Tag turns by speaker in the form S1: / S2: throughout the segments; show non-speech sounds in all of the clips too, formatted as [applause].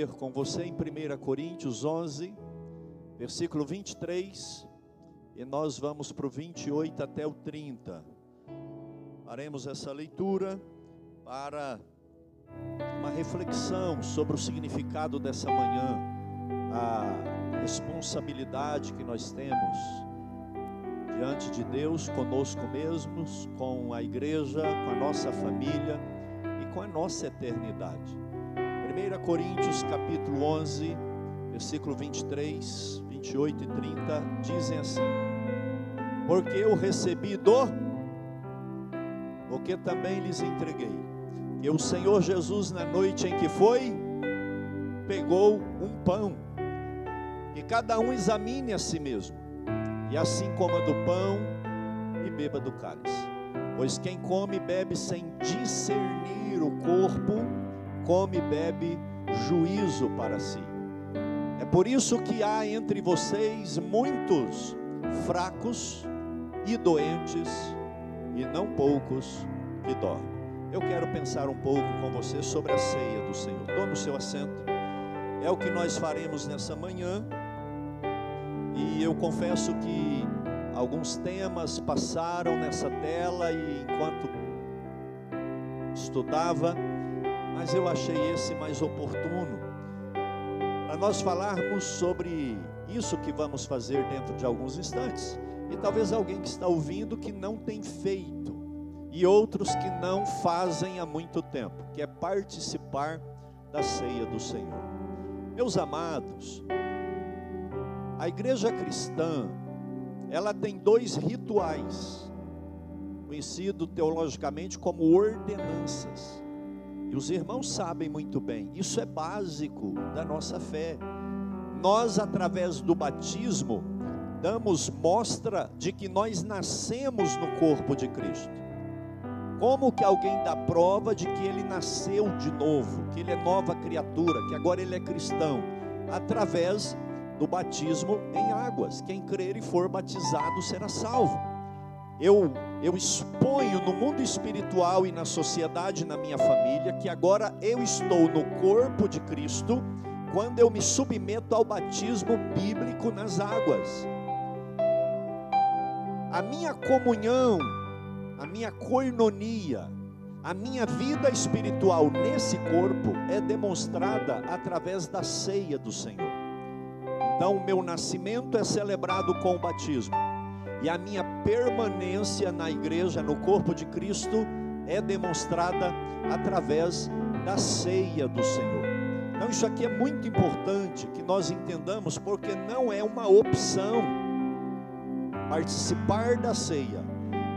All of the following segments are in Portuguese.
S1: Ler com você em 1 Coríntios 11, versículo 23, e nós vamos para o 28 até o 30. Faremos essa leitura para uma reflexão sobre o significado dessa manhã, a responsabilidade que nós temos diante de Deus, conosco mesmos, com a igreja, com a nossa família e com a nossa eternidade. 1 Coríntios capítulo 11, versículo 23, 28 e 30 dizem assim: Porque eu recebi do porque também lhes entreguei. E o Senhor Jesus na noite em que foi pegou um pão. E cada um examine a si mesmo. E assim coma do pão e beba do cálice. Pois quem come e bebe sem discernir o corpo, come e bebe juízo para si. É por isso que há entre vocês muitos fracos e doentes, e não poucos que dormem. Eu quero pensar um pouco com você sobre a ceia do Senhor. Tome o seu assento. É o que nós faremos nessa manhã. E eu confesso que alguns temas passaram nessa tela e enquanto estudava, mas eu achei esse mais oportuno para nós falarmos sobre isso que vamos fazer dentro de alguns instantes. E talvez alguém que está ouvindo que não tem feito, e outros que não fazem há muito tempo, que é participar da ceia do Senhor. Meus amados, a igreja cristã, ela tem dois rituais, conhecido teologicamente como ordenanças. E os irmãos sabem muito bem, isso é básico da nossa fé. Nós, através do batismo, damos mostra de que nós nascemos no corpo de Cristo. Como que alguém dá prova de que ele nasceu de novo, que ele é nova criatura, que agora ele é cristão? Através do batismo em águas. Quem crer e for batizado será salvo. Eu eu exponho no mundo espiritual e na sociedade, na minha família, que agora eu estou no corpo de Cristo quando eu me submeto ao batismo bíblico nas águas. A minha comunhão, a minha coinonia, a minha vida espiritual nesse corpo é demonstrada através da ceia do Senhor. Então, o meu nascimento é celebrado com o batismo e a minha permanência na igreja, no corpo de Cristo, é demonstrada através da ceia do Senhor. Então, isso aqui é muito importante que nós entendamos, porque não é uma opção participar da ceia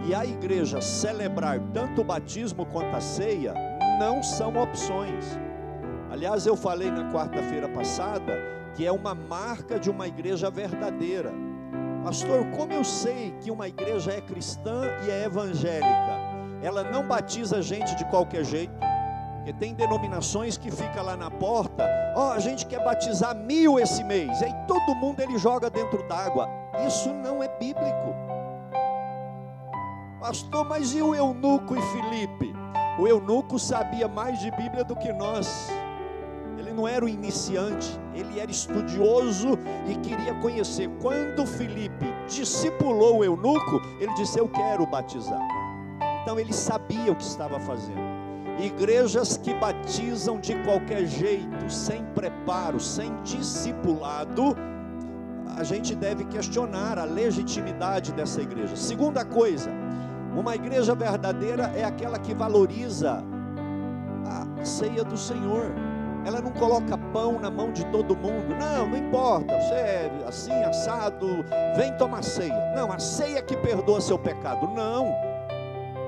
S1: e a igreja celebrar tanto o batismo quanto a ceia, não são opções. Aliás, eu falei na quarta-feira passada que é uma marca de uma igreja verdadeira. Pastor, como eu sei que uma igreja é cristã e é evangélica? Ela não batiza gente de qualquer jeito. Porque tem denominações que fica lá na porta, ó, oh, a gente quer batizar mil esse mês, e aí todo mundo ele joga dentro d'água. Isso não é bíblico. Pastor, mas e o eunuco e Filipe? O eunuco sabia mais de Bíblia do que nós não era o iniciante, ele era estudioso e queria conhecer. Quando Felipe discipulou o eunuco, ele disse: Eu quero batizar. Então ele sabia o que estava fazendo. Igrejas que batizam de qualquer jeito, sem preparo, sem discipulado, a gente deve questionar a legitimidade dessa igreja. Segunda coisa, uma igreja verdadeira é aquela que valoriza a ceia do Senhor ela não coloca pão na mão de todo mundo. Não, não importa, você é assim, assado, vem tomar ceia. Não, a ceia que perdoa seu pecado. Não.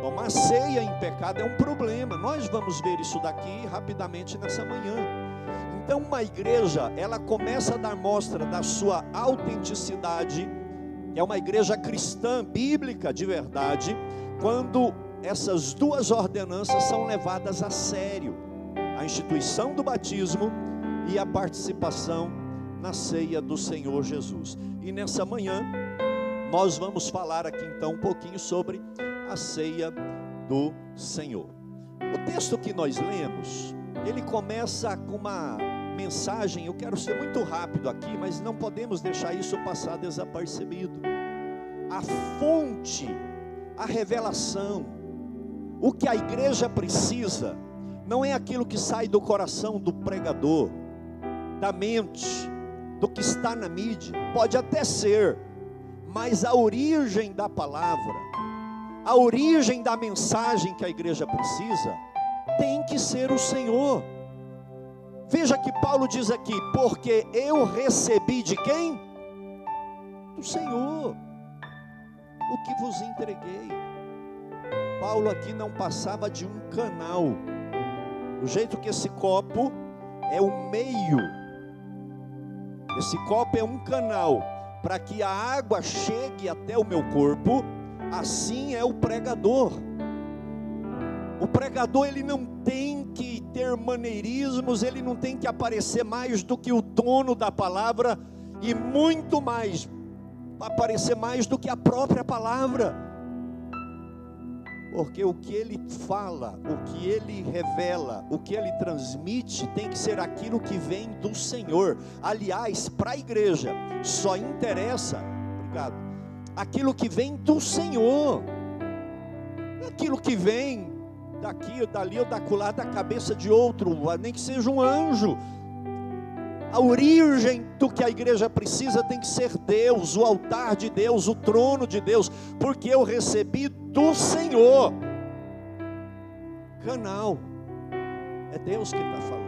S1: Tomar ceia em pecado é um problema. Nós vamos ver isso daqui rapidamente nessa manhã. Então, uma igreja, ela começa a dar mostra da sua autenticidade, é uma igreja cristã, bíblica de verdade, quando essas duas ordenanças são levadas a sério a instituição do batismo e a participação na ceia do Senhor Jesus. E nessa manhã, nós vamos falar aqui então um pouquinho sobre a ceia do Senhor. O texto que nós lemos ele começa com uma mensagem. Eu quero ser muito rápido aqui, mas não podemos deixar isso passar desapercebido. A fonte, a revelação, o que a igreja precisa, não é aquilo que sai do coração do pregador, da mente, do que está na mídia, pode até ser, mas a origem da palavra, a origem da mensagem que a igreja precisa, tem que ser o Senhor. Veja que Paulo diz aqui: porque eu recebi de quem? Do Senhor, o que vos entreguei. Paulo aqui não passava de um canal, do jeito que esse copo é o meio, esse copo é um canal para que a água chegue até o meu corpo, assim é o pregador. O pregador ele não tem que ter maneirismos, ele não tem que aparecer mais do que o dono da palavra e muito mais aparecer mais do que a própria palavra. Porque o que ele fala, o que ele revela, o que ele transmite tem que ser aquilo que vem do Senhor. Aliás, para a igreja só interessa, obrigado, aquilo que vem do Senhor. Aquilo que vem daqui ou dali ou dacular da cabeça de outro, nem que seja um anjo. A origem do que a igreja precisa tem que ser Deus, o altar de Deus, o trono de Deus, porque eu recebi do Senhor. Canal, é Deus que está falando.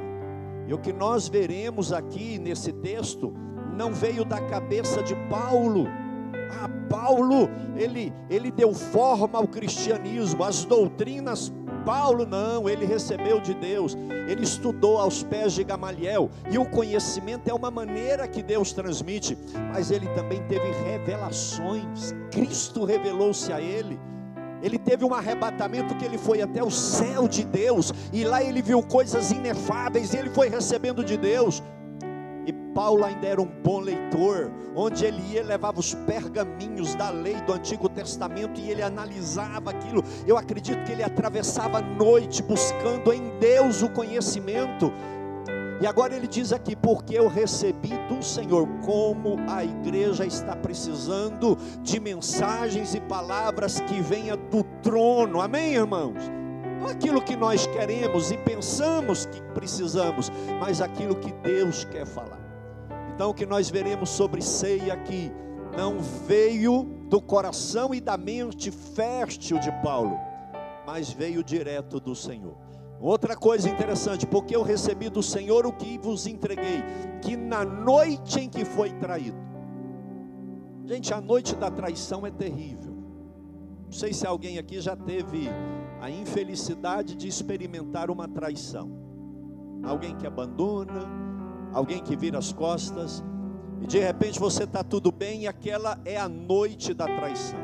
S1: E o que nós veremos aqui nesse texto não veio da cabeça de Paulo. Ah, Paulo, ele, ele deu forma ao cristianismo, as doutrinas Paulo não, ele recebeu de Deus, ele estudou aos pés de Gamaliel, e o conhecimento é uma maneira que Deus transmite, mas ele também teve revelações, Cristo revelou-se a ele. Ele teve um arrebatamento que ele foi até o céu de Deus, e lá ele viu coisas inefáveis, e ele foi recebendo de Deus. Paulo ainda era um bom leitor, onde ele ia, levava os pergaminhos da lei do Antigo Testamento e ele analisava aquilo. Eu acredito que ele atravessava a noite buscando em Deus o conhecimento. E agora ele diz aqui: porque eu recebi do Senhor, como a igreja está precisando de mensagens e palavras que venha do trono, amém, irmãos? Não aquilo que nós queremos e pensamos que precisamos, mas aquilo que Deus quer falar. Então, que nós veremos sobre ceia aqui, não veio do coração e da mente fértil de Paulo, mas veio direto do Senhor. Outra coisa interessante, porque eu recebi do Senhor o que vos entreguei, que na noite em que foi traído. Gente, a noite da traição é terrível. Não sei se alguém aqui já teve a infelicidade de experimentar uma traição. Alguém que abandona, alguém que vira as costas, e de repente você está tudo bem e aquela é a noite da traição.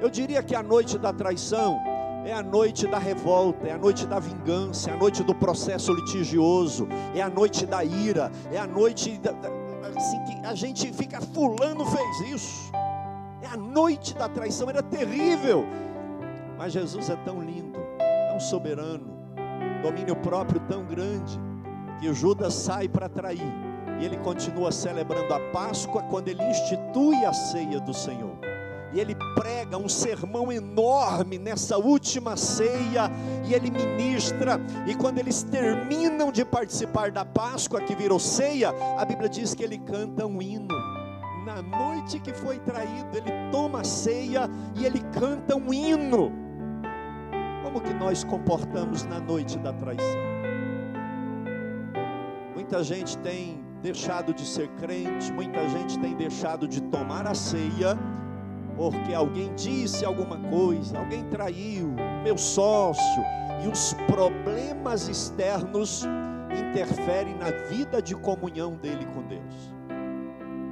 S1: Eu diria que a noite da traição é a noite da revolta, é a noite da vingança, é a noite do processo litigioso, é a noite da ira, é a noite da, assim que a gente fica fulano fez isso. É a noite da traição, era terrível. Mas Jesus é tão lindo, tão soberano, domínio próprio tão grande, que Judas sai para trair. E ele continua celebrando a Páscoa quando ele institui a ceia do Senhor. E ele prega um sermão enorme nessa última ceia, e ele ministra, e quando eles terminam de participar da Páscoa que virou ceia, a Bíblia diz que ele canta um hino na noite que foi traído, ele toma ceia e ele canta um hino. Como que nós comportamos na noite da traição? Muita gente tem deixado de ser crente, muita gente tem deixado de tomar a ceia, porque alguém disse alguma coisa, alguém traiu meu sócio, e os problemas externos interferem na vida de comunhão dele com Deus.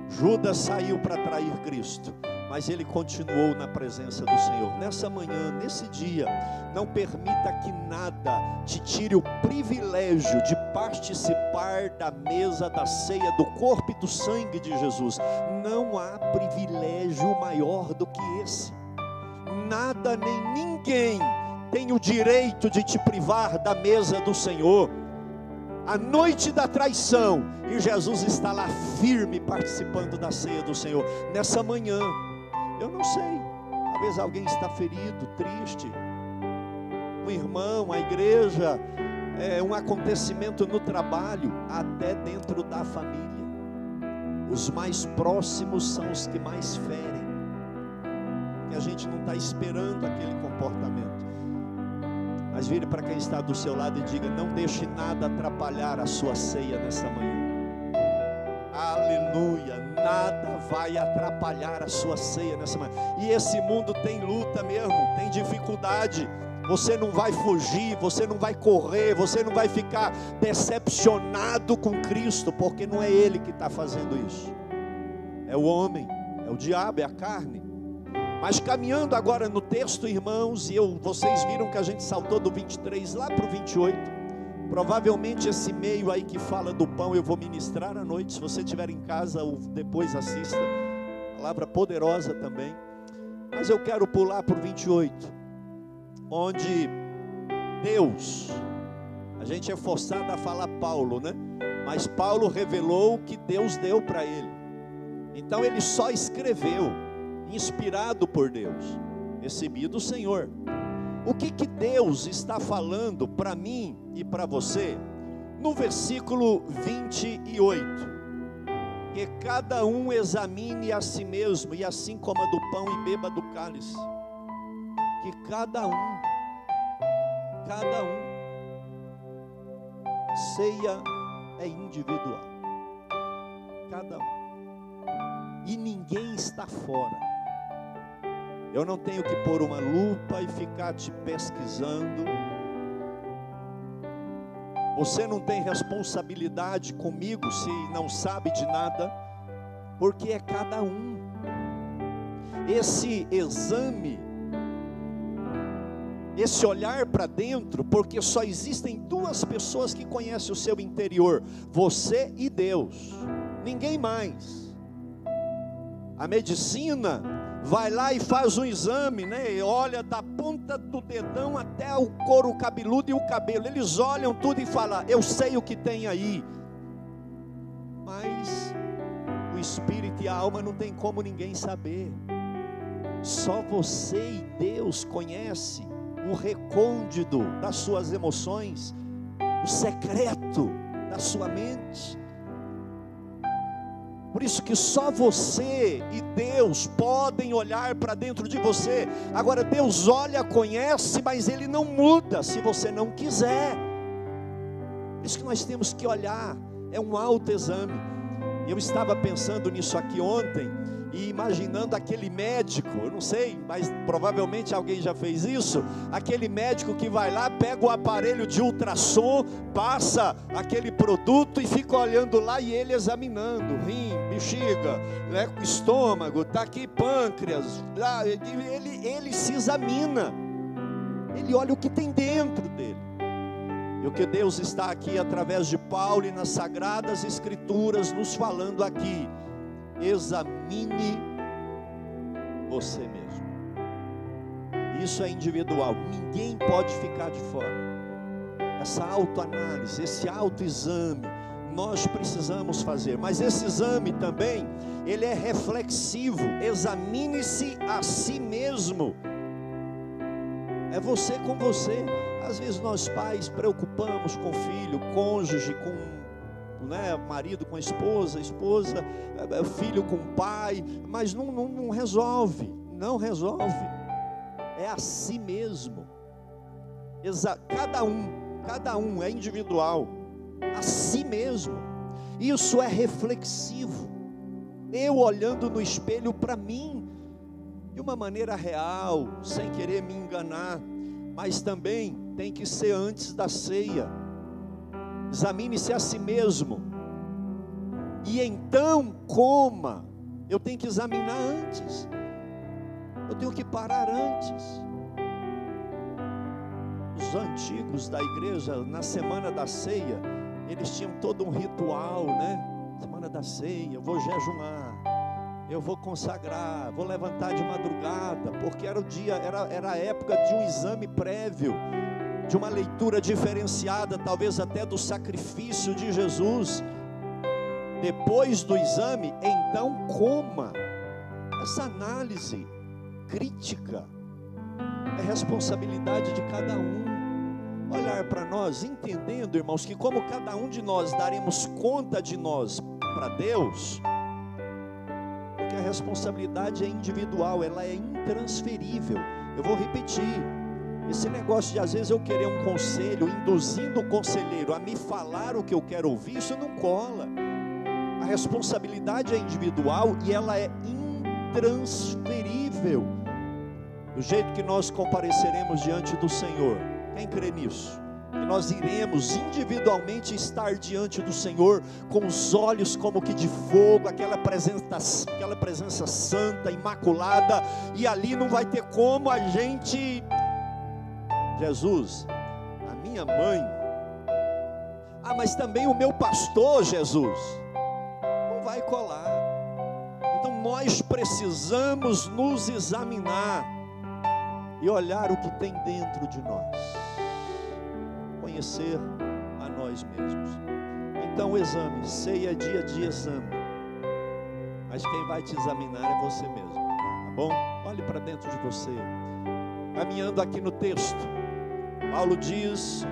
S1: Judas saiu para trair Cristo mas ele continuou na presença do Senhor. Nessa manhã, nesse dia, não permita que nada te tire o privilégio de participar da mesa da ceia do corpo e do sangue de Jesus. Não há privilégio maior do que esse. Nada nem ninguém tem o direito de te privar da mesa do Senhor. a noite da traição, e Jesus está lá firme participando da ceia do Senhor. Nessa manhã, eu não sei, talvez alguém está ferido, triste, um irmão, a igreja, é, um acontecimento no trabalho, até dentro da família. Os mais próximos são os que mais ferem, que a gente não está esperando aquele comportamento. Mas vire para quem está do seu lado e diga: não deixe nada atrapalhar a sua ceia nessa manhã. Aleluia, nada vai atrapalhar a sua ceia nessa manhã. E esse mundo tem luta mesmo, tem dificuldade. Você não vai fugir, você não vai correr, você não vai ficar decepcionado com Cristo, porque não é Ele que está fazendo isso, é o homem, é o diabo, é a carne. Mas caminhando agora no texto, irmãos, e eu, vocês viram que a gente saltou do 23 lá para o 28. Provavelmente esse meio aí que fala do pão eu vou ministrar à noite. Se você estiver em casa, depois assista. Palavra poderosa também. Mas eu quero pular o 28, onde Deus, a gente é forçado a falar Paulo, né? Mas Paulo revelou o que Deus deu para ele. Então ele só escreveu inspirado por Deus, recebido do Senhor. O que, que Deus está falando para mim e para você? No versículo 28 que cada um examine a si mesmo, e assim coma do pão e beba do cálice. Que cada um, cada um, ceia é individual. Cada um. E ninguém está fora. Eu não tenho que pôr uma lupa e ficar te pesquisando. Você não tem responsabilidade comigo se não sabe de nada, porque é cada um. Esse exame, esse olhar para dentro, porque só existem duas pessoas que conhecem o seu interior: você e Deus, ninguém mais. A medicina vai lá e faz um exame, né? E olha da ponta do dedão até o couro cabeludo e o cabelo. Eles olham tudo e falam: Eu sei o que tem aí. Mas o espírito e a alma não tem como ninguém saber. Só você e Deus conhece o recôndito das suas emoções, o secreto da sua mente. Por isso que só você e Deus podem olhar para dentro de você. Agora Deus olha, conhece, mas ele não muda se você não quiser. Por isso que nós temos que olhar, é um autoexame. Eu estava pensando nisso aqui ontem e imaginando aquele médico, eu não sei, mas provavelmente alguém já fez isso. Aquele médico que vai lá, pega o aparelho de ultrassom, passa aquele produto e fica olhando lá e ele examinando rim, bexiga, né, estômago, tá aqui pâncreas. Ele, ele se examina, ele olha o que tem dentro dele. E o que Deus está aqui através de Paulo e nas sagradas escrituras nos falando aqui examine você mesmo. Isso é individual, ninguém pode ficar de fora. Essa autoanálise, esse autoexame, nós precisamos fazer. Mas esse exame também, ele é reflexivo. Examine-se a si mesmo. É você com você. Às vezes nós pais preocupamos com o filho, cônjuge, com né, marido com a esposa, esposa, é, é, filho com o pai, mas não, não, não resolve, não resolve. É a si mesmo. Exa cada um, cada um é individual, a si mesmo. Isso é reflexivo. Eu olhando no espelho para mim, de uma maneira real, sem querer me enganar, mas também tem que ser antes da ceia examine-se a si mesmo, e então coma. Eu tenho que examinar antes, eu tenho que parar antes. Os antigos da igreja, na semana da ceia, eles tinham todo um ritual, né? Semana da ceia, eu vou jejuar, eu vou consagrar, vou levantar de madrugada, porque era o dia, era, era a época de um exame prévio de uma leitura diferenciada, talvez até do sacrifício de Jesus, depois do exame, então coma. Essa análise crítica é responsabilidade de cada um. Olhar para nós, entendendo, irmãos, que como cada um de nós daremos conta de nós para Deus, porque a responsabilidade é individual, ela é intransferível. Eu vou repetir. Esse negócio de às vezes eu querer um conselho, induzindo o conselheiro a me falar o que eu quero ouvir, isso não cola. A responsabilidade é individual e ela é intransferível. Do jeito que nós compareceremos diante do Senhor, quem crê nisso? Que nós iremos individualmente estar diante do Senhor com os olhos como que de fogo, aquela presença, aquela presença santa, imaculada, e ali não vai ter como a gente Jesus, a minha mãe, ah, mas também o meu pastor Jesus, não vai colar. Então nós precisamos nos examinar e olhar o que tem dentro de nós, conhecer a nós mesmos. Então, o exame, ceia dia de exame, mas quem vai te examinar é você mesmo, tá bom? Olhe para dentro de você. Caminhando aqui no texto, Paulo diz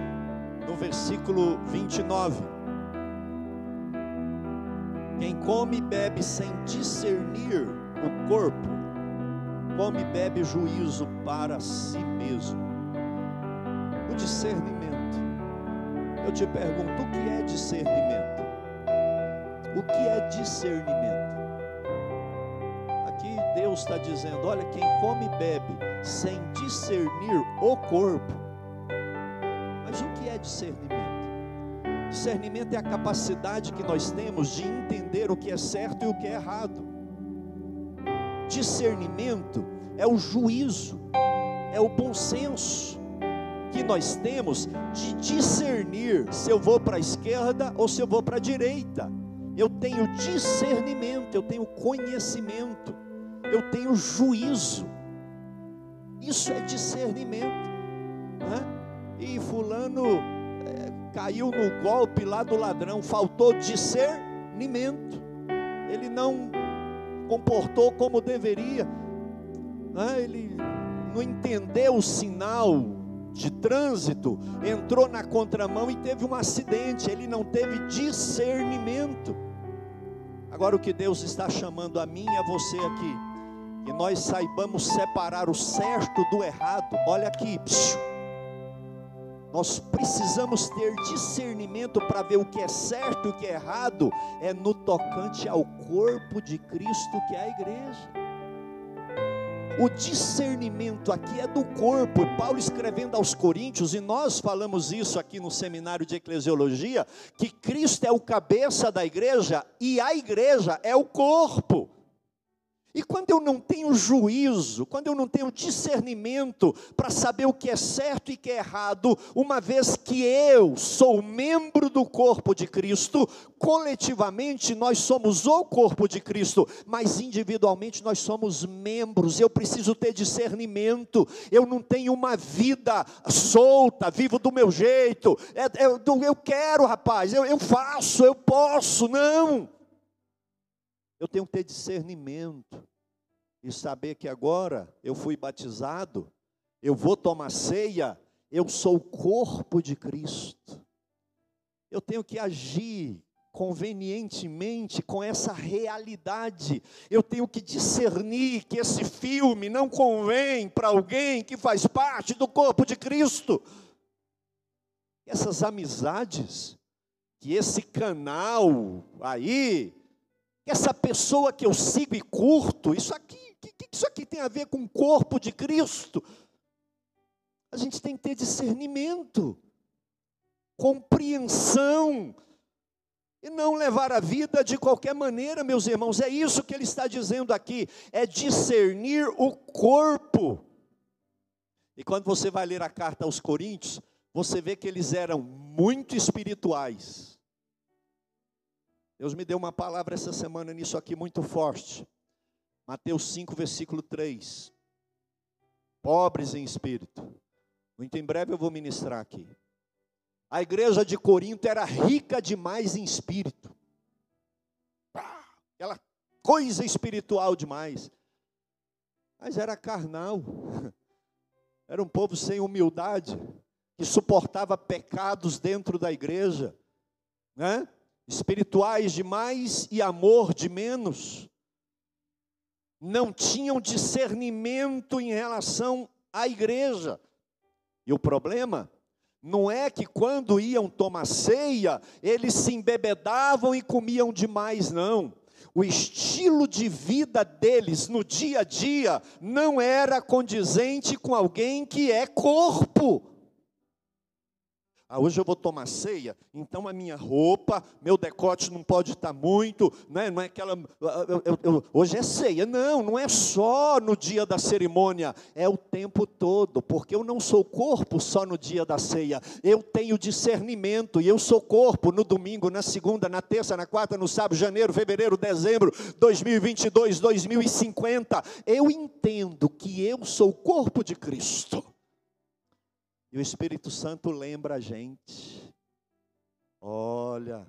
S1: no versículo 29: Quem come e bebe sem discernir o corpo, come e bebe juízo para si mesmo. O discernimento. Eu te pergunto, o que é discernimento? O que é discernimento? Aqui Deus está dizendo: olha, quem come e bebe sem discernir o corpo. É discernimento? Discernimento é a capacidade que nós temos de entender o que é certo e o que é errado discernimento é o juízo, é o bom senso que nós temos de discernir se eu vou para a esquerda ou se eu vou para a direita. Eu tenho discernimento, eu tenho conhecimento, eu tenho juízo. Isso é discernimento. Né? E fulano é, caiu no golpe lá do ladrão, faltou discernimento. Ele não comportou como deveria, né? ele não entendeu o sinal de trânsito, entrou na contramão e teve um acidente, ele não teve discernimento. Agora, o que Deus está chamando a mim e a você aqui, que nós saibamos separar o certo do errado, olha aqui, psiu, nós precisamos ter discernimento para ver o que é certo e o que é errado, é no tocante ao corpo de Cristo que é a igreja. O discernimento aqui é do corpo, e Paulo escrevendo aos Coríntios, e nós falamos isso aqui no seminário de eclesiologia, que Cristo é o cabeça da igreja e a igreja é o corpo. E quando eu não tenho juízo, quando eu não tenho discernimento para saber o que é certo e que é errado, uma vez que eu sou membro do corpo de Cristo, coletivamente nós somos o corpo de Cristo, mas individualmente nós somos membros. Eu preciso ter discernimento. Eu não tenho uma vida solta, vivo do meu jeito. É, é, eu quero, rapaz, eu, eu faço, eu posso. Não. Eu tenho que ter discernimento e saber que agora eu fui batizado, eu vou tomar ceia, eu sou o corpo de Cristo. Eu tenho que agir convenientemente com essa realidade. Eu tenho que discernir que esse filme não convém para alguém que faz parte do corpo de Cristo. Essas amizades, que esse canal aí, essa pessoa que eu sigo e curto, isso aqui, que, que isso aqui tem a ver com o corpo de Cristo? A gente tem que ter discernimento, compreensão, e não levar a vida de qualquer maneira, meus irmãos. É isso que ele está dizendo aqui, é discernir o corpo. E quando você vai ler a carta aos Coríntios, você vê que eles eram muito espirituais Deus me deu uma palavra essa semana nisso aqui muito forte. Mateus 5, versículo 3. Pobres em espírito, Muito em breve eu vou ministrar aqui. A igreja de Corinto era rica demais em espírito. Aquela coisa espiritual demais. Mas era carnal. [laughs] Era um povo sem humildade, que suportava pecados dentro da igreja, né? Espirituais demais e amor de menos. Não tinham discernimento em relação à igreja. E o problema não é que quando iam tomar ceia, eles se embebedavam e comiam demais, não. O estilo de vida deles no dia a dia não era condizente com alguém que é corpo. Ah, hoje eu vou tomar ceia, então a minha roupa, meu decote não pode estar muito, né? não é aquela. Ah, eu, eu, eu, hoje é ceia. Não, não é só no dia da cerimônia, é o tempo todo, porque eu não sou corpo só no dia da ceia, eu tenho discernimento, e eu sou corpo no domingo, na segunda, na terça, na quarta, no sábado, janeiro, fevereiro, dezembro, 2022, 2050. Eu entendo que eu sou o corpo de Cristo. E o Espírito Santo lembra a gente: olha,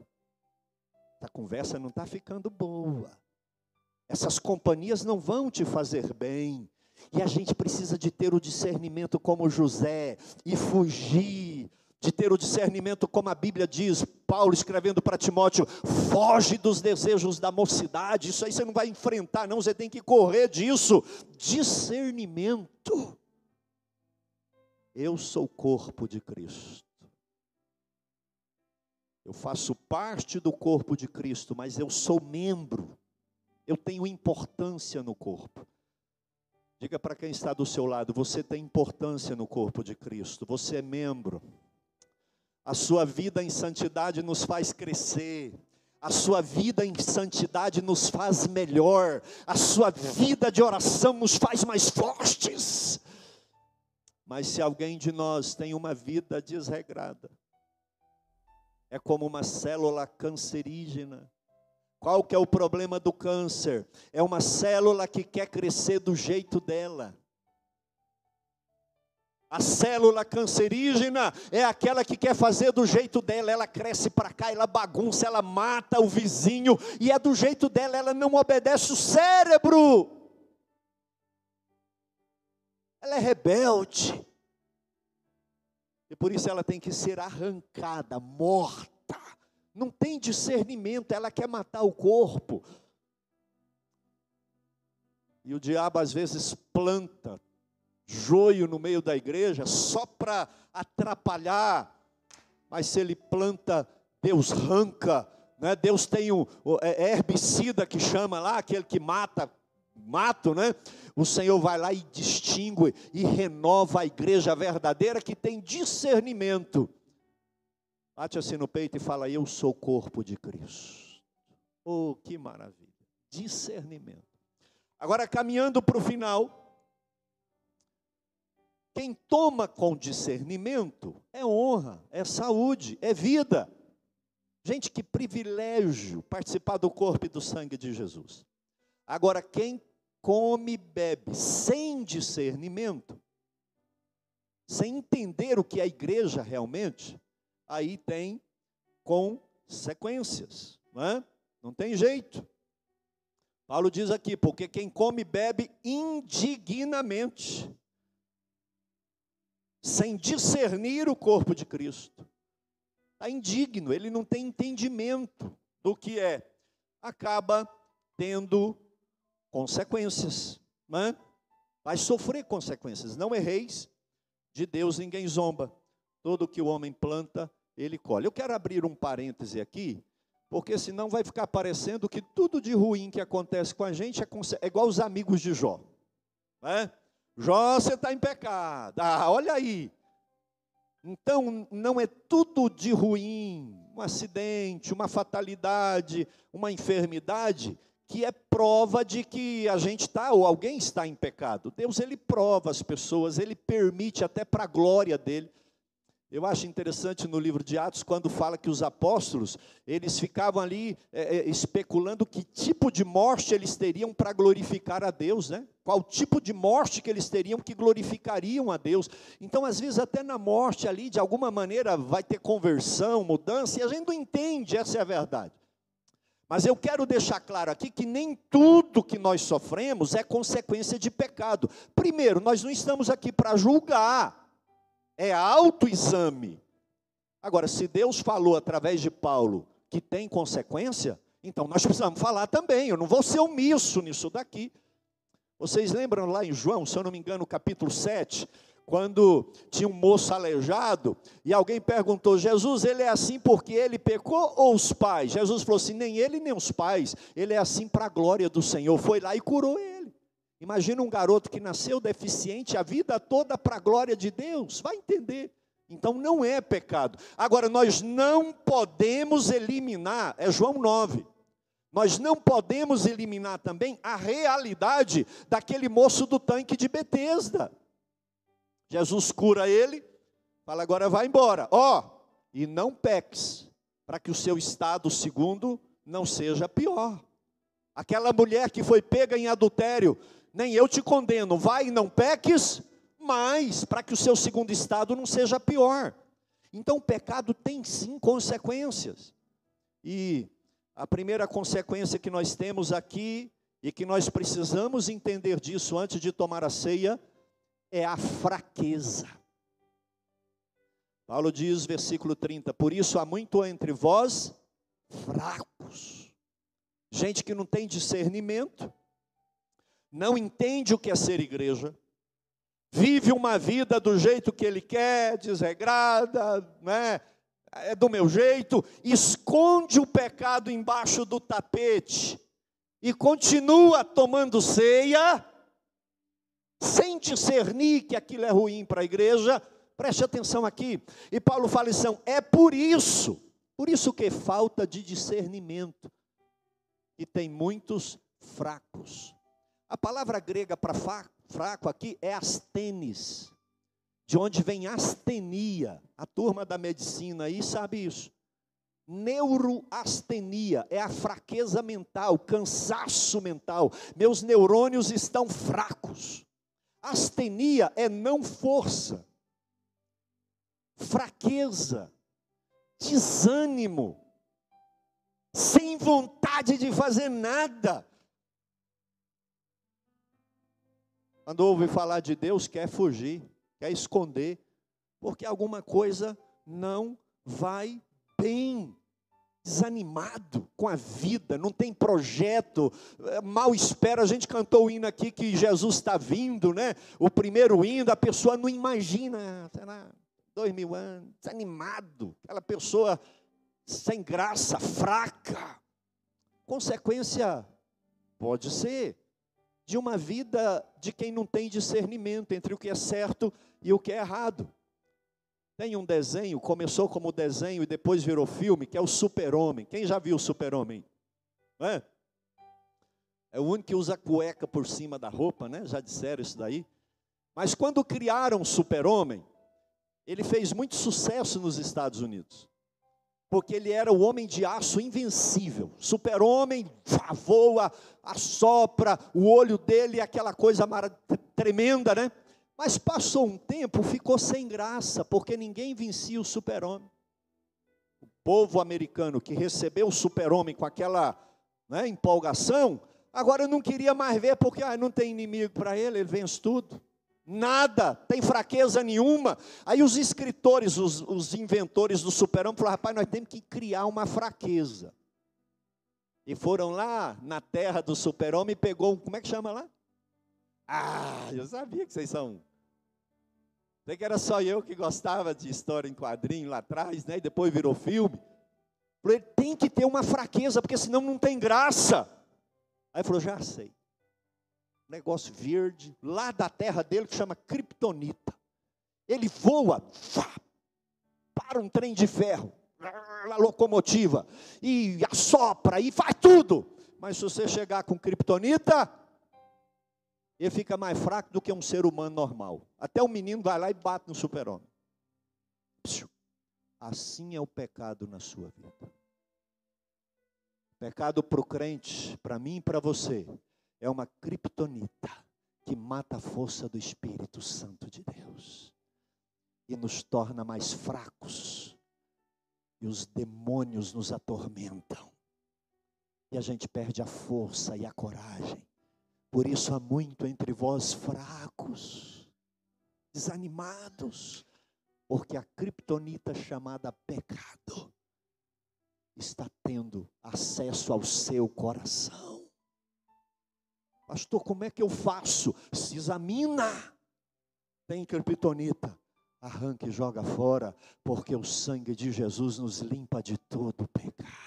S1: a conversa não está ficando boa. Essas companhias não vão te fazer bem. E a gente precisa de ter o discernimento como José e fugir, de ter o discernimento como a Bíblia diz, Paulo escrevendo para Timóteo: foge dos desejos da mocidade. Isso aí você não vai enfrentar, não, você tem que correr disso. Discernimento. Eu sou o corpo de Cristo. Eu faço parte do corpo de Cristo, mas eu sou membro. Eu tenho importância no corpo. Diga para quem está do seu lado: você tem importância no corpo de Cristo, você é membro. A sua vida em santidade nos faz crescer. A sua vida em santidade nos faz melhor. A sua vida de oração nos faz mais fortes. Mas se alguém de nós tem uma vida desregrada, é como uma célula cancerígena. Qual que é o problema do câncer? É uma célula que quer crescer do jeito dela. A célula cancerígena é aquela que quer fazer do jeito dela, ela cresce para cá, ela bagunça, ela mata o vizinho, e é do jeito dela, ela não obedece o cérebro ela é rebelde. E por isso ela tem que ser arrancada, morta. Não tem discernimento, ela quer matar o corpo. E o diabo às vezes planta joio no meio da igreja só para atrapalhar. Mas se ele planta, Deus arranca. Né? Deus tem o é herbicida que chama lá, aquele que mata mato, né? O Senhor vai lá e distingue e renova a igreja verdadeira que tem discernimento. Bate assim no peito e fala: Eu sou o corpo de Cristo. Oh, que maravilha! Discernimento. Agora, caminhando para o final. Quem toma com discernimento é honra, é saúde, é vida. Gente, que privilégio participar do corpo e do sangue de Jesus. Agora, quem come e bebe sem discernimento, sem entender o que é a igreja realmente, aí tem consequências, não é? Não tem jeito. Paulo diz aqui, porque quem come e bebe indignamente, sem discernir o corpo de Cristo, está indigno, ele não tem entendimento do que é, acaba tendo consequências, né? vai sofrer consequências. Não erreis, de Deus ninguém zomba. Todo que o homem planta, ele colhe. Eu quero abrir um parêntese aqui, porque senão vai ficar parecendo que tudo de ruim que acontece com a gente é, é igual os amigos de Jó. Né? Jó, você está em pecado. Ah, olha aí. Então, não é tudo de ruim, um acidente, uma fatalidade, uma enfermidade, que é prova de que a gente está ou alguém está em pecado. Deus ele prova as pessoas, ele permite até para a glória dele. Eu acho interessante no livro de Atos, quando fala que os apóstolos, eles ficavam ali é, é, especulando que tipo de morte eles teriam para glorificar a Deus, né? Qual tipo de morte que eles teriam que glorificariam a Deus. Então, às vezes, até na morte ali, de alguma maneira, vai ter conversão, mudança, e a gente não entende, essa é a verdade. Mas eu quero deixar claro aqui que nem tudo que nós sofremos é consequência de pecado. Primeiro, nós não estamos aqui para julgar é autoexame. Agora, se Deus falou através de Paulo que tem consequência, então nós precisamos falar também. Eu não vou ser omisso nisso daqui. Vocês lembram lá em João, se eu não me engano, capítulo 7, quando tinha um moço aleijado e alguém perguntou: Jesus, ele é assim porque ele pecou ou os pais? Jesus falou assim: nem ele nem os pais, ele é assim para a glória do Senhor. Foi lá e curou ele. Imagina um garoto que nasceu deficiente a vida toda para a glória de Deus, vai entender. Então não é pecado. Agora, nós não podemos eliminar, é João 9. Nós não podemos eliminar também a realidade daquele moço do tanque de Betesda. Jesus cura ele, fala agora vai embora. Ó, oh, e não peques, para que o seu estado segundo não seja pior. Aquela mulher que foi pega em adultério, nem eu te condeno, vai e não peques, mas para que o seu segundo estado não seja pior. Então o pecado tem sim consequências. E a primeira consequência que nós temos aqui, e que nós precisamos entender disso antes de tomar a ceia, é a fraqueza. Paulo diz, versículo 30, por isso há muito entre vós fracos, gente que não tem discernimento, não entende o que é ser igreja, vive uma vida do jeito que ele quer, desregrada, né? é do meu jeito, esconde o pecado embaixo do tapete e continua tomando ceia, sem discernir que aquilo é ruim para a igreja, preste atenção aqui. E Paulo fala assim: é por isso, por isso que falta de discernimento, e tem muitos fracos. A palavra grega para fraco aqui é astênis, de onde vem astenia. A turma da medicina aí sabe isso. Neuroastenia é a fraqueza mental, cansaço mental. Meus neurônios estão fracos. Astenia é não força, fraqueza, desânimo, sem vontade de fazer nada. Quando ouve falar de Deus, quer fugir, quer esconder, porque alguma coisa não vai. Desanimado com a vida, não tem projeto, é, mal espera. A gente cantou o hino aqui que Jesus está vindo, né? O primeiro hino, a pessoa não imagina, será dois mil anos, desanimado, aquela pessoa sem graça, fraca. Consequência, pode ser, de uma vida de quem não tem discernimento entre o que é certo e o que é errado. Tem um desenho, começou como desenho e depois virou filme, que é o Super-Homem. Quem já viu o Super-Homem? É? é o único que usa cueca por cima da roupa, né? Já disseram isso daí. Mas quando criaram o Super-Homem, ele fez muito sucesso nos Estados Unidos porque ele era o homem de aço invencível, super-homem, voa, assopra, o olho dele é aquela coisa tremenda, né? Mas passou um tempo, ficou sem graça, porque ninguém vencia o super-homem. O povo americano que recebeu o super-homem com aquela né, empolgação, agora não queria mais ver, porque ah, não tem inimigo para ele, ele vence tudo nada, tem fraqueza nenhuma. Aí os escritores, os, os inventores do super-homem falaram: rapaz, nós temos que criar uma fraqueza. E foram lá na terra do super-homem e pegou, como é que chama lá? Ah, eu sabia que vocês são. Sei que era só eu que gostava de história em quadrinho lá atrás, né? E depois virou filme. Falei, tem que ter uma fraqueza, porque senão não tem graça. Aí falou, já sei negócio verde, lá da terra dele, que chama Kryptonita. Ele voa, vá, para um trem de ferro, a locomotiva, e assopra, e faz tudo. Mas se você chegar com Kryptonita, ele fica mais fraco do que um ser humano normal. Até o menino vai lá e bate no super-homem. assim é o pecado na sua vida. Pecado para o crente, para mim e para você, é uma criptonita que mata a força do Espírito Santo de Deus e nos torna mais fracos, e os demônios nos atormentam, e a gente perde a força e a coragem. Por isso há muito entre vós fracos, desanimados, porque a criptonita chamada pecado está tendo acesso ao seu coração. Pastor, como é que eu faço? Se examina. Tem criptonita. Arranque e joga fora, porque o sangue de Jesus nos limpa de todo pecado.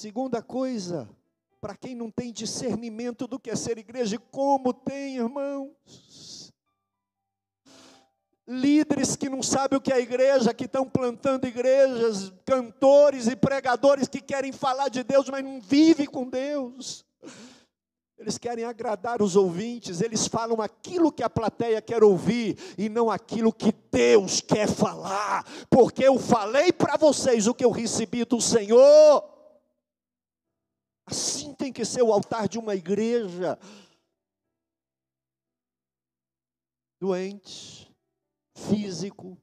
S1: Segunda coisa, para quem não tem discernimento do que é ser igreja, como tem, irmãos? líderes que não sabem o que é igreja, que estão plantando igrejas, cantores e pregadores que querem falar de Deus, mas não vivem com Deus. Eles querem agradar os ouvintes, eles falam aquilo que a plateia quer ouvir e não aquilo que Deus quer falar, porque eu falei para vocês o que eu recebi do Senhor. Assim tem que ser o altar de uma igreja. Doente, físico,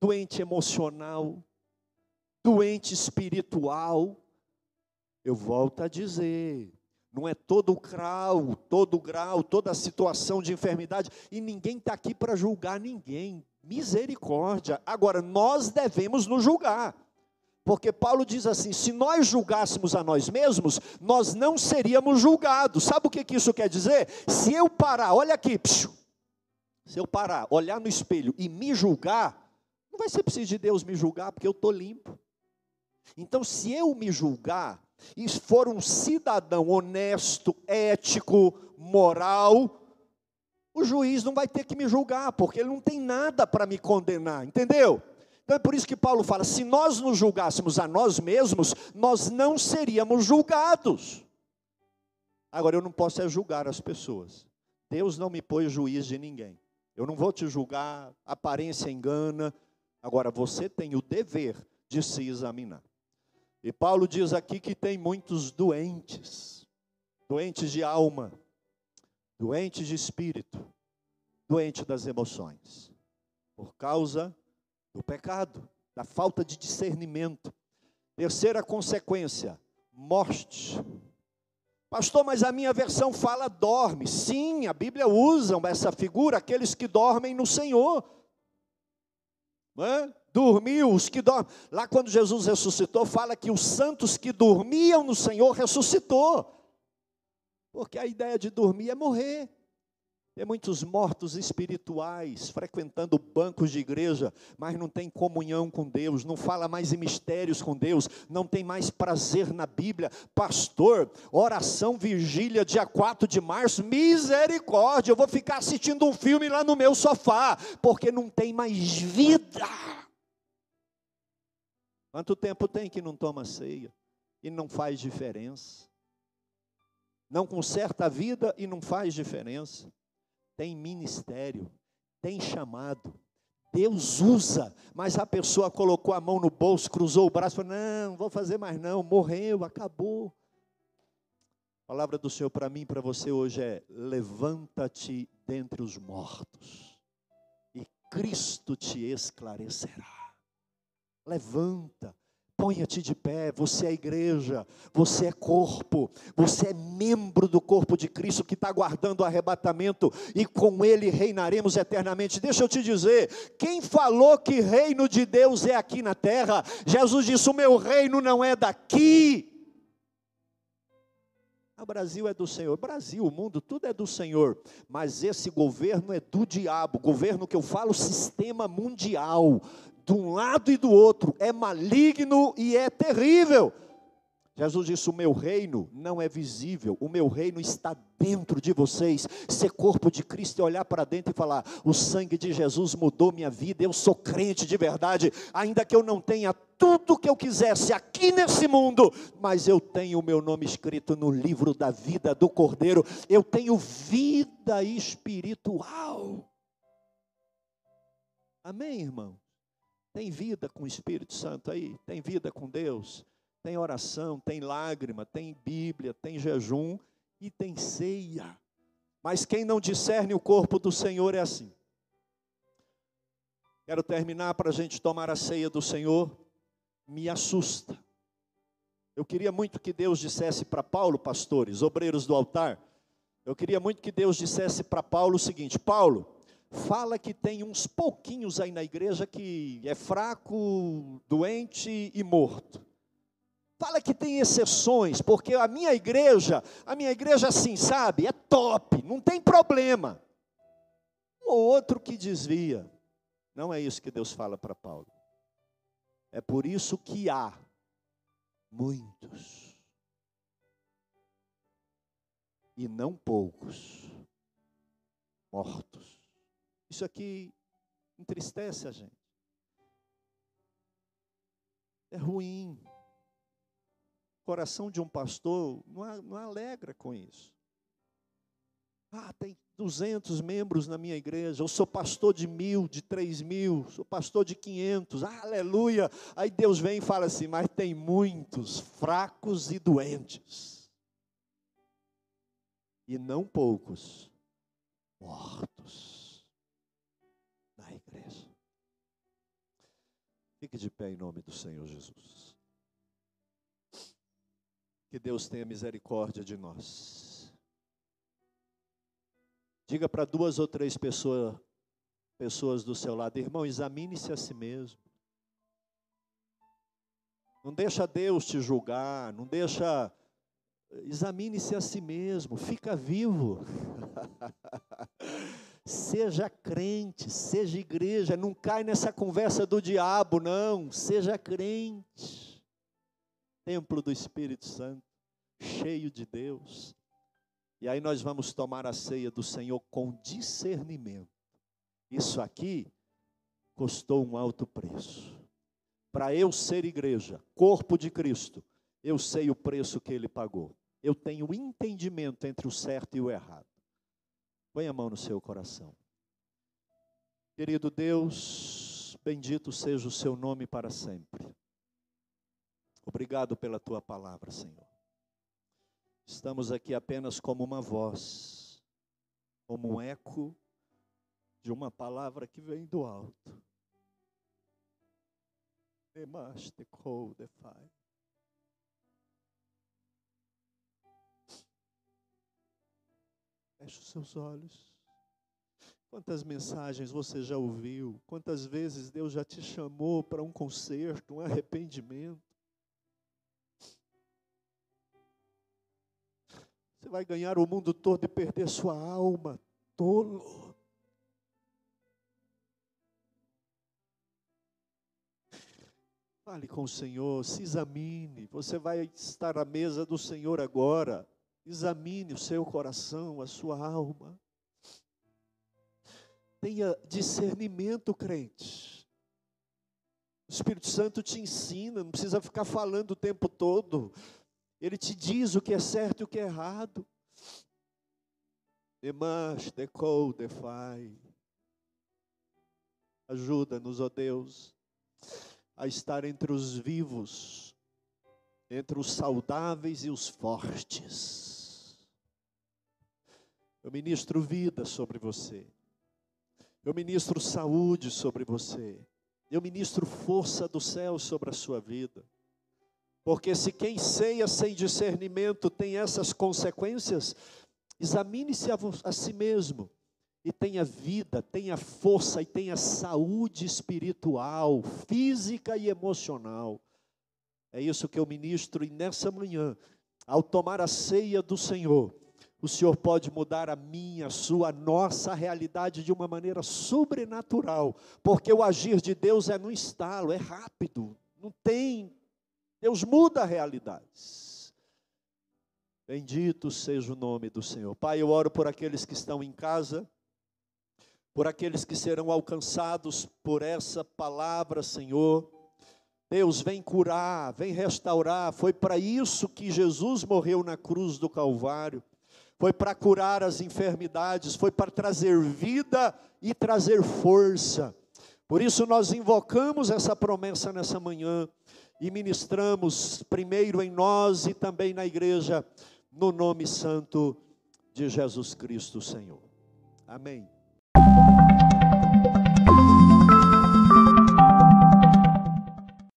S1: doente emocional, doente espiritual. Eu volto a dizer, não é todo grau, todo grau, toda situação de enfermidade, e ninguém está aqui para julgar ninguém. Misericórdia. Agora, nós devemos nos julgar. Porque Paulo diz assim: se nós julgássemos a nós mesmos, nós não seríamos julgados. Sabe o que, que isso quer dizer? Se eu parar, olha aqui, psiu, se eu parar, olhar no espelho e me julgar, não vai ser preciso de Deus me julgar, porque eu estou limpo. Então, se eu me julgar e for um cidadão honesto, ético, moral, o juiz não vai ter que me julgar, porque ele não tem nada para me condenar, entendeu? Então é por isso que Paulo fala: se nós nos julgássemos a nós mesmos, nós não seríamos julgados. Agora, eu não posso é julgar as pessoas. Deus não me põe juiz de ninguém. Eu não vou te julgar, aparência engana. Agora, você tem o dever de se examinar. E Paulo diz aqui que tem muitos doentes, doentes de alma, doentes de espírito, doentes das emoções, por causa do pecado, da falta de discernimento. Terceira consequência, morte. Pastor, mas a minha versão fala dorme. Sim, a Bíblia usa essa figura, aqueles que dormem no Senhor. Dormiu, os que dormem. Lá quando Jesus ressuscitou, fala que os santos que dormiam no Senhor ressuscitou. Porque a ideia de dormir é morrer. Tem muitos mortos espirituais frequentando bancos de igreja, mas não tem comunhão com Deus, não fala mais em mistérios com Deus, não tem mais prazer na Bíblia. Pastor, oração vigília dia 4 de março, misericórdia, eu vou ficar assistindo um filme lá no meu sofá, porque não tem mais vida. Quanto tempo tem que não toma ceia e não faz diferença? Não conserta a vida e não faz diferença tem ministério, tem chamado. Deus usa, mas a pessoa colocou a mão no bolso, cruzou o braço, falou: Não, vou fazer mais não, morreu, acabou. A palavra do Senhor para mim e para você hoje é: levanta-te dentre os mortos, e Cristo te esclarecerá. Levanta, Ponha-te de pé, você é igreja, você é corpo, você é membro do corpo de Cristo que está guardando o arrebatamento e com ele reinaremos eternamente. Deixa eu te dizer: quem falou que reino de Deus é aqui na terra? Jesus disse: O meu reino não é daqui. O Brasil é do Senhor, Brasil, o mundo, tudo é do Senhor, mas esse governo é do diabo. Governo que eu falo, sistema mundial de um lado e do outro, é maligno e é terrível. Jesus disse: O meu reino não é visível, o meu reino está dentro de vocês. Ser corpo de Cristo é olhar para dentro e falar: O sangue de Jesus mudou minha vida, eu sou crente de verdade, ainda que eu não tenha tudo que eu quisesse aqui nesse mundo, mas eu tenho o meu nome escrito no livro da vida do Cordeiro, eu tenho vida espiritual. Amém, irmão? Tem vida com o Espírito Santo aí? Tem vida com Deus? tem oração, tem lágrima, tem Bíblia, tem jejum e tem ceia. Mas quem não discerne o corpo do Senhor é assim. Quero terminar para a gente tomar a ceia do Senhor. Me assusta. Eu queria muito que Deus dissesse para Paulo, pastores, obreiros do altar, eu queria muito que Deus dissesse para Paulo o seguinte: Paulo, fala que tem uns pouquinhos aí na igreja que é fraco, doente e morto. Fala que tem exceções, porque a minha igreja, a minha igreja assim, sabe, é top, não tem problema. Um ou outro que desvia. Não é isso que Deus fala para Paulo. É por isso que há muitos e não poucos mortos. Isso aqui entristece a gente. É ruim coração de um pastor não, não alegra com isso. Ah, tem 200 membros na minha igreja, eu sou pastor de mil, de três mil, sou pastor de 500, ah, aleluia. Aí Deus vem e fala assim: mas tem muitos fracos e doentes, e não poucos mortos Fique de pé em nome do Senhor Jesus. Que Deus tenha misericórdia de nós. Diga para duas ou três pessoas, pessoas do seu lado, irmão, examine-se a si mesmo. Não deixa Deus te julgar, não deixa. Examine-se a si mesmo, fica vivo. [laughs] seja crente, seja igreja, não cai nessa conversa do diabo, não. Seja crente templo do Espírito Santo, cheio de Deus. E aí nós vamos tomar a ceia do Senhor com discernimento. Isso aqui custou um alto preço. Para eu ser igreja, corpo de Cristo, eu sei o preço que ele pagou. Eu tenho entendimento entre o certo e o errado. Põe a mão no seu coração. Querido Deus, bendito seja o seu nome para sempre. Obrigado pela tua palavra, Senhor. Estamos aqui apenas como uma voz, como um eco de uma palavra que vem do alto. Feche os seus olhos. Quantas mensagens você já ouviu? Quantas vezes Deus já te chamou para um conserto, um arrependimento? Você vai ganhar o mundo todo e perder sua alma, tolo. Fale com o Senhor, se examine. Você vai estar à mesa do Senhor agora. Examine o seu coração, a sua alma. Tenha discernimento, crente. O Espírito Santo te ensina, não precisa ficar falando o tempo todo. Ele te diz o que é certo e o que é errado. Demas, decou, defai. Ajuda-nos, ó Deus, a estar entre os vivos, entre os saudáveis e os fortes. Eu ministro vida sobre você. Eu ministro saúde sobre você. Eu ministro força do céu sobre a sua vida. Porque se quem ceia sem discernimento tem essas consequências, examine-se a, a, si mesmo e tenha vida, tenha força e tenha saúde espiritual, física e emocional. É isso que eu ministro e nessa manhã, ao tomar a ceia do Senhor, o Senhor pode mudar a minha, a sua, a nossa realidade de uma maneira sobrenatural, porque o agir de Deus é no estalo, é rápido, não tem Deus muda realidades. Bendito seja o nome do Senhor. Pai, eu oro por aqueles que estão em casa, por aqueles que serão alcançados por essa palavra, Senhor. Deus vem curar, vem restaurar. Foi para isso que Jesus morreu na cruz do Calvário. Foi para curar as enfermidades, foi para trazer vida e trazer força. Por isso nós invocamos essa promessa nessa manhã e ministramos primeiro em nós e também na igreja no nome santo de Jesus Cristo, Senhor. Amém.